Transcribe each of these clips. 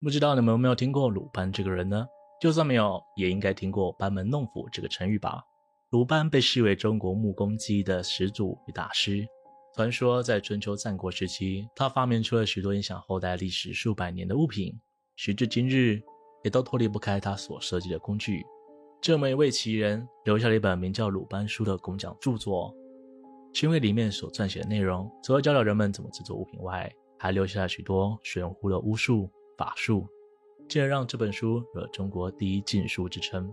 不知道你们有没有听过鲁班这个人呢？就算没有，也应该听过班门弄斧这个成语吧？鲁班被视为中国木工技艺的始祖与大师。传说在春秋战国时期，他发明出了许多影响后代历史数百年的物品，时至今日，也都脱离不开他所设计的工具。这么一位奇人，留下了一本名叫《鲁班书》的工匠著作。是因为里面所撰写的内容，除了教导人们怎么制作物品外，还留下了许多玄乎的巫术法术，进而让这本书有了中国第一禁书之称。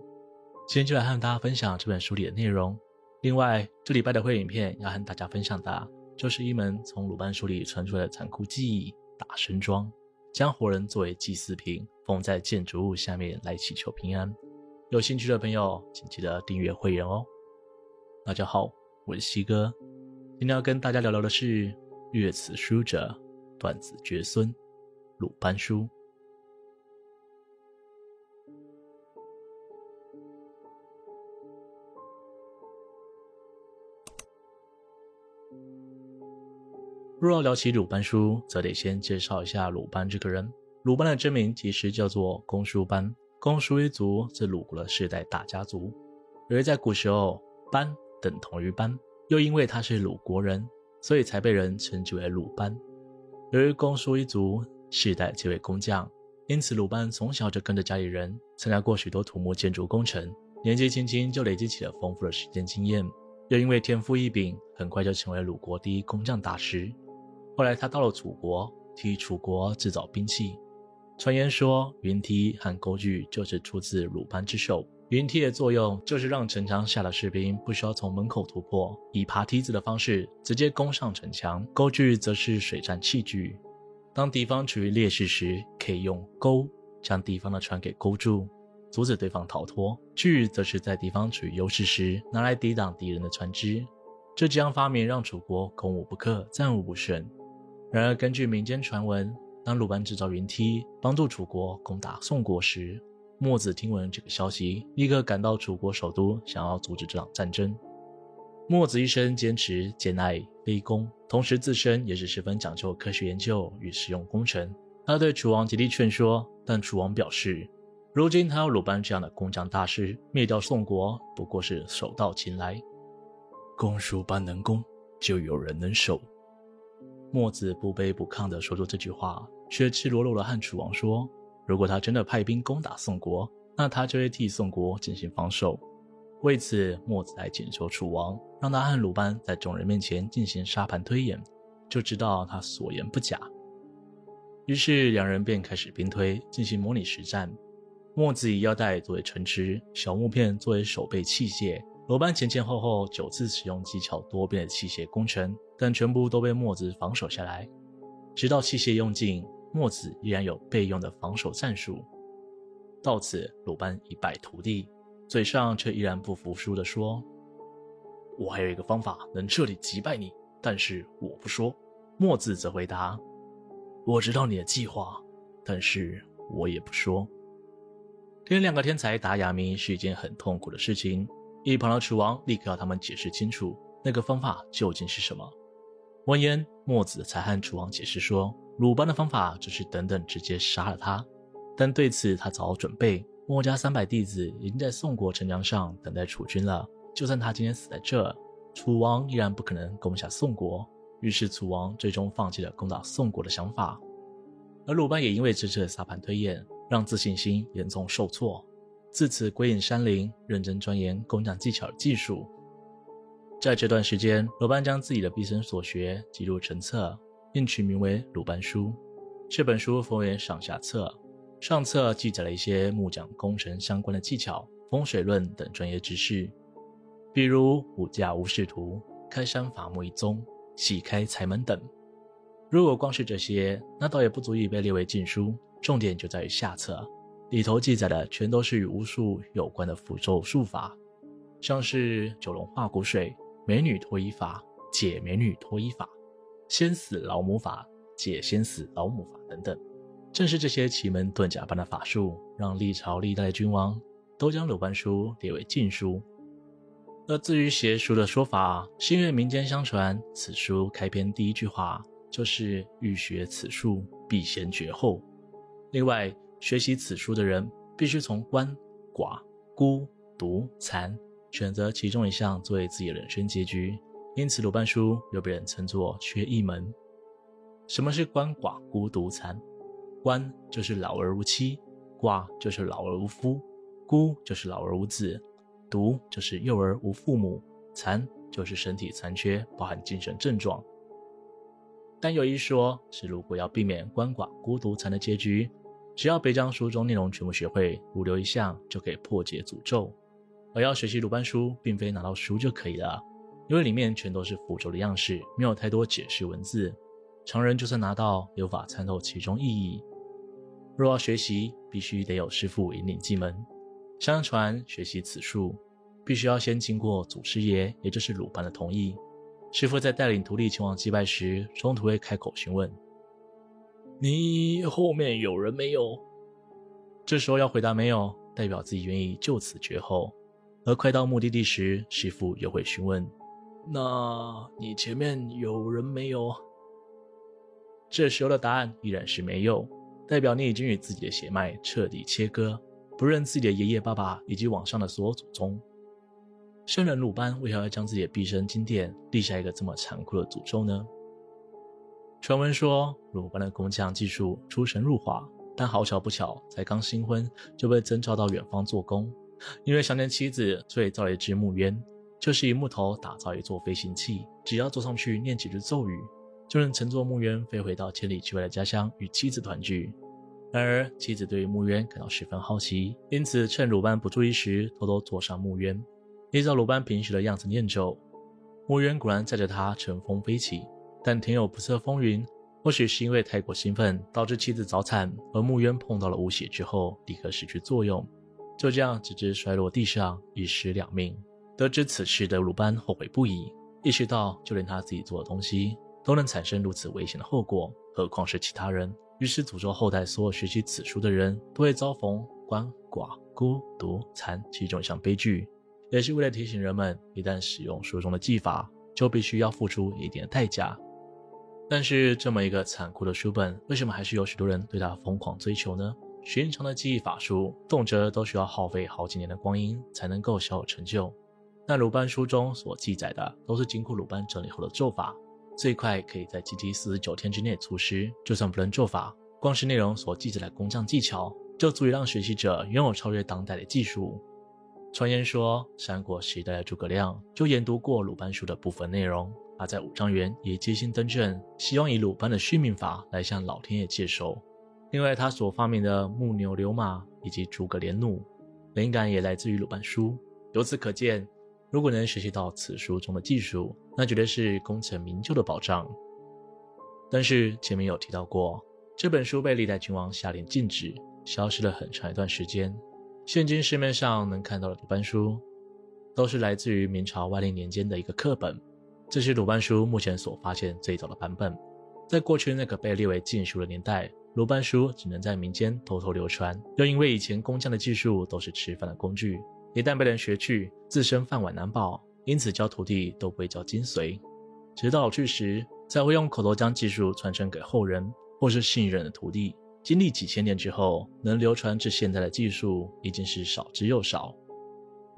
今天就来和大家分享这本书里的内容。另外，这礼拜的会影片要和大家分享的，就是一门从鲁班书里传出来的残酷技艺——打神桩，将活人作为祭祀品，封在建筑物下面来祈求平安。有兴趣的朋友，请记得订阅会员哦。大家好，我是西哥，今天要跟大家聊聊的是阅此书者，断子绝孙，鲁班书。若要聊起鲁班书，则得先介绍一下鲁班这个人。鲁班的真名其实叫做公输班，公输一族是鲁国的世代大家族。而在古时候，班等同于班，又因为他是鲁国人，所以才被人称之为鲁班。而公输一族世代皆为工匠，因此鲁班从小就跟着家里人参加过许多土木建筑工程，年纪轻轻就累积起了丰富的实践经验。又因为天赋异禀，很快就成为鲁国第一工匠大师。后来他到了楚国，替楚国制造兵器。传言说，云梯和钩具就是出自鲁班之手。云梯的作用就是让城墙下的士兵不需要从门口突破，以爬梯子的方式直接攻上城墙。钩具则是水战器具，当敌方处于劣势时，可以用钩将敌方的船给勾住，阻止对方逃脱。锯则是在敌方处于优势时，拿来抵挡敌人的船只。这几样发明让楚国攻无不克，战无不胜。然而，根据民间传闻，当鲁班制造云梯帮助楚国攻打宋国时，墨子听闻这个消息，立刻赶到楚国首都，想要阻止这场战争。墨子一生坚持兼爱非攻，同时自身也是十分讲究科学研究与实用工程。他对楚王极力劝说，但楚王表示，如今他有鲁班这样的工匠大师，灭掉宋国不过是手到擒来。公输班能攻，就有人能守。墨子不卑不亢地说出这句话，却赤裸裸地和楚王说：“如果他真的派兵攻打宋国，那他就会替宋国进行防守。”为此，墨子来请求楚王，让他和鲁班在众人面前进行沙盘推演，就知道他所言不假。于是，两人便开始兵推，进行模拟实战。墨子以腰带作为城池，小木片作为守备器械。鲁班前前后后九次使用技巧多变的器械攻城，但全部都被墨子防守下来。直到器械用尽，墨子依然有备用的防守战术。到此，鲁班一败涂地，嘴上却依然不服输地说：“我还有一个方法能彻底击败你，但是我不说。”墨子则回答：“我知道你的计划，但是我也不说。”跟两个天才打哑谜是一件很痛苦的事情。一旁的楚王立刻要他们解释清楚，那个方法究竟是什么。闻言，墨子才和楚王解释说，鲁班的方法就是等等直接杀了他。但对此他早有准备，墨家三百弟子已经在宋国城墙上等待楚军了。就算他今天死在这，楚王依然不可能攻下宋国。于是楚王最终放弃了攻打宋国的想法。而鲁班也因为这次的沙盘推演，让自信心严重受挫。自此归隐山林，认真钻研工匠技巧的技术。在这段时间，鲁班将自己的毕生所学记录成册，并取名为《鲁班书》。这本书分为上下册，上册记载了一些木匠工程相关的技巧、风水论等专业知识，比如五架无视图、开山伐木一宗、细开财门等。如果光是这些，那倒也不足以被列为禁书。重点就在于下册。里头记载的全都是与巫术有关的符咒术法，像是九龙画骨水、美女脱衣法、解美女脱衣法、先死老母法、解先死老母法等等。正是这些奇门遁甲般的法术，让历朝历代君王都将鲁班书列为禁书。而至于邪书的说法，是因为民间相传，此书开篇第一句话就是“欲学此术，必先绝后”。另外，学习此书的人必须从鳏、寡、孤、独、残选择其中一项作为自己的人生结局。因此，鲁班书又被人称作缺一门。什么是鳏、寡、孤、独、残？官就是老而无妻，寡就是老而无夫，孤就是老而无子，独就是幼儿无父母，残就是身体残缺，包含精神症状。但有一说是，如果要避免鳏、寡、孤、独、残的结局，只要别将书中内容全部学会，五留一项就可以破解诅咒。而要学习鲁班书，并非拿到书就可以了，因为里面全都是符咒的样式，没有太多解释文字，常人就算拿到，也无法参透其中意义。若要学习，必须得有师傅引领进门。相传学习此术，必须要先经过祖师爷，也就是鲁班的同意。师傅在带领徒弟前往祭拜时，中途会开口询问：“你后面有人没有？”这时候要回答没有，代表自己愿意就此绝后；而快到目的地时，师傅又会询问：“那你前面有人没有？”这时候的答案依然是没有，代表你已经与自己的血脉彻底切割，不认自己的爷爷、爸爸以及网上的所有祖宗。圣人鲁班为何要将自己的毕生经典立下一个这么残酷的诅咒呢？传闻说，鲁班的工匠技术出神入化，但好巧不巧，才刚新婚就被征召到远方做工。因为想念妻子，所以造了一只木鸢，就是以木头打造一座飞行器，只要坐上去念几句咒语，就能乘坐木鸢飞回到千里之外的家乡与妻子团聚。然而，妻子对于木鸢感到十分好奇，因此趁鲁班不注意时，偷偷坐上木鸢。依照鲁班平时的样子念咒，木鸢果然载着他乘风飞起。但天有不测风云，或许是因为太过兴奋，导致妻子早产，而木鸢碰到了污血之后，立刻失去作用，就这样直直摔落地上，一尸两命。得知此事的鲁班后悔不已，意识到就连他自己做的东西都能产生如此危险的后果，何况是其他人？于是诅咒后代所有学习此书的人都会遭逢鳏、寡、孤、独、残其中一项悲剧。也是为了提醒人们，一旦使用书中的技法，就必须要付出一定的代价。但是，这么一个残酷的书本，为什么还是有许多人对它疯狂追求呢？寻常的记忆法术，动辄都需要耗费好几年的光阴才能够小有成就。那鲁班书中所记载的，都是经过鲁班整理后的咒法，最快可以在七七四十九天之内出师。就算不论咒法，光是内容所记载的工匠技巧，就足以让学习者拥有超越当代的技术。传言说，三国时代的诸葛亮就研读过鲁班书的部分内容，他在五丈原也接心登阵，希望以鲁班的续命法来向老天爷借寿。另外，他所发明的木牛流马以及诸葛连弩，灵感也来自于鲁班书。由此可见，如果能学习到此书中的技术，那绝对是功成名就的保障。但是前面有提到过，这本书被历代君王下令禁止，消失了很长一段时间。现今市面上能看到的鲁班书，都是来自于明朝万历年间的一个课本。这是鲁班书目前所发现最早的版本。在过去那个被列为禁书的年代，鲁班书只能在民间偷偷流传。又因为以前工匠的技术都是吃饭的工具，一旦被人学去，自身饭碗难保，因此教徒弟都不会教精髓。直到老去时，才会用口头将技术传承给后人或是信任的徒弟。经历几千年之后，能流传至现在的技术已经是少之又少。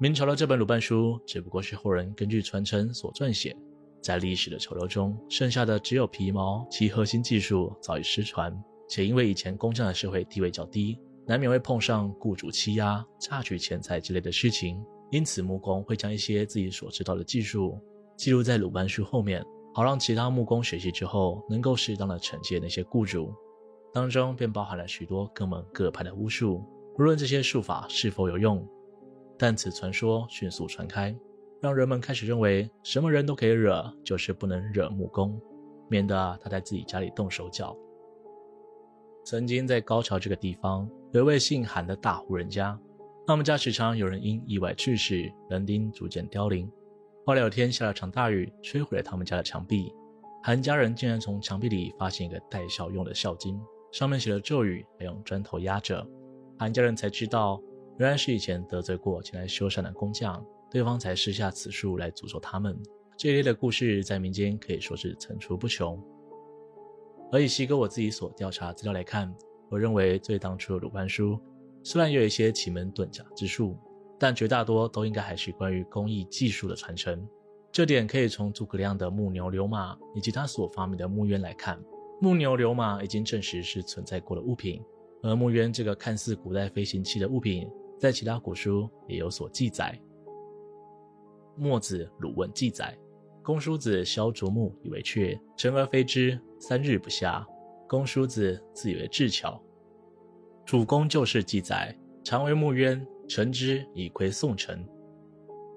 明朝的这本鲁班书只不过是后人根据传承所撰写，在历史的潮流中，剩下的只有皮毛，其核心技术早已失传。且因为以前工匠的社会地位较低，难免会碰上雇主欺压、榨取钱财之类的事情，因此木工会将一些自己所知道的技术记录在鲁班书后面，好让其他木工学习之后能够适当的惩戒那些雇主。当中便包含了许多各门各派的巫术，无论这些术法是否有用，但此传说迅速传开，让人们开始认为什么人都可以惹，就是不能惹木工，免得他在自己家里动手脚。曾经在高桥这个地方，有一位姓韩的大户人家，他们家时常有人因意外去世，人丁逐渐凋零。后来有天下了场大雨，摧毁了他们家的墙壁，韩家人竟然从墙壁里发现一个带孝用的孝经。上面写了咒语，还用砖头压着，韩家人才知道，原来是以前得罪过前来修缮的工匠，对方才施下此术来诅咒他们。这一类的故事在民间可以说是层出不穷。而以西哥我自己所调查资料来看，我认为最当初的鲁班书虽然有一些奇门遁甲之术，但绝大多都应该还是关于工艺技术的传承。这点可以从诸葛亮的木牛流马以及他所发明的木鸢来看。木牛流马已经证实是存在过的物品，而木鸢这个看似古代飞行器的物品，在其他古书也有所记载。墨子鲁问记载，公叔子削啄木以为雀，成而飞之，三日不下。公叔子自以为智巧。主公旧事记载，常为木鸢，乘之以窥宋城。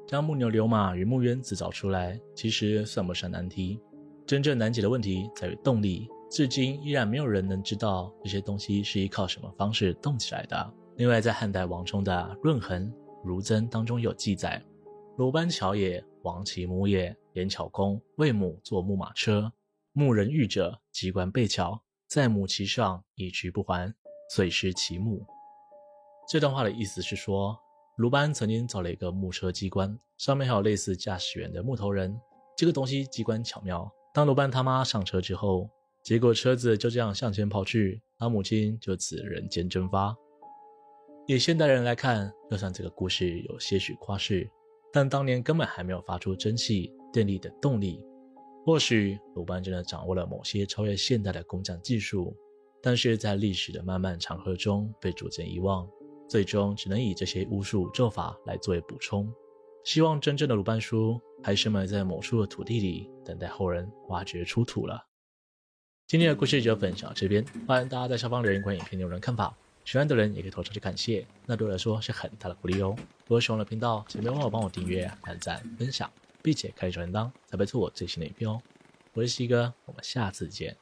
将木牛流马与木鸢制造出来，其实算不上难题。真正难解的问题在于动力，至今依然没有人能知道这些东西是依靠什么方式动起来的。另外，在汉代王充的《论衡·儒增》当中有记载：“鲁班巧也，王其母也。言巧公为母坐木马车，牧人遇者，机关倍巧，在母其上，以墀不还，遂失其母。”这段话的意思是说。鲁班曾经造了一个木车机关，上面还有类似驾驶员的木头人。这个东西机关巧妙。当鲁班他妈上车之后，结果车子就这样向前跑去，他母亲就此人间蒸发。以现代人来看，就算这个故事有些许夸饰，但当年根本还没有发出蒸汽、电力的动力。或许鲁班真的掌握了某些超越现代的工匠技术，但是在历史的漫漫长河中被逐渐遗忘。最终只能以这些巫术咒法来作为补充。希望真正的鲁班书还深埋在某处的土地里，等待后人挖掘出土了。今天的故事就分享到这边，欢迎大家在下方留言关于影片内容看法。喜欢的人也可以投上去感谢，那对我来说是很大的鼓励哦。如果喜欢我的频道，请别忘了帮我订阅、点赞、分享，并且开启小铃铛，才不会错过我最新的影片哦。我是西哥，我们下次见。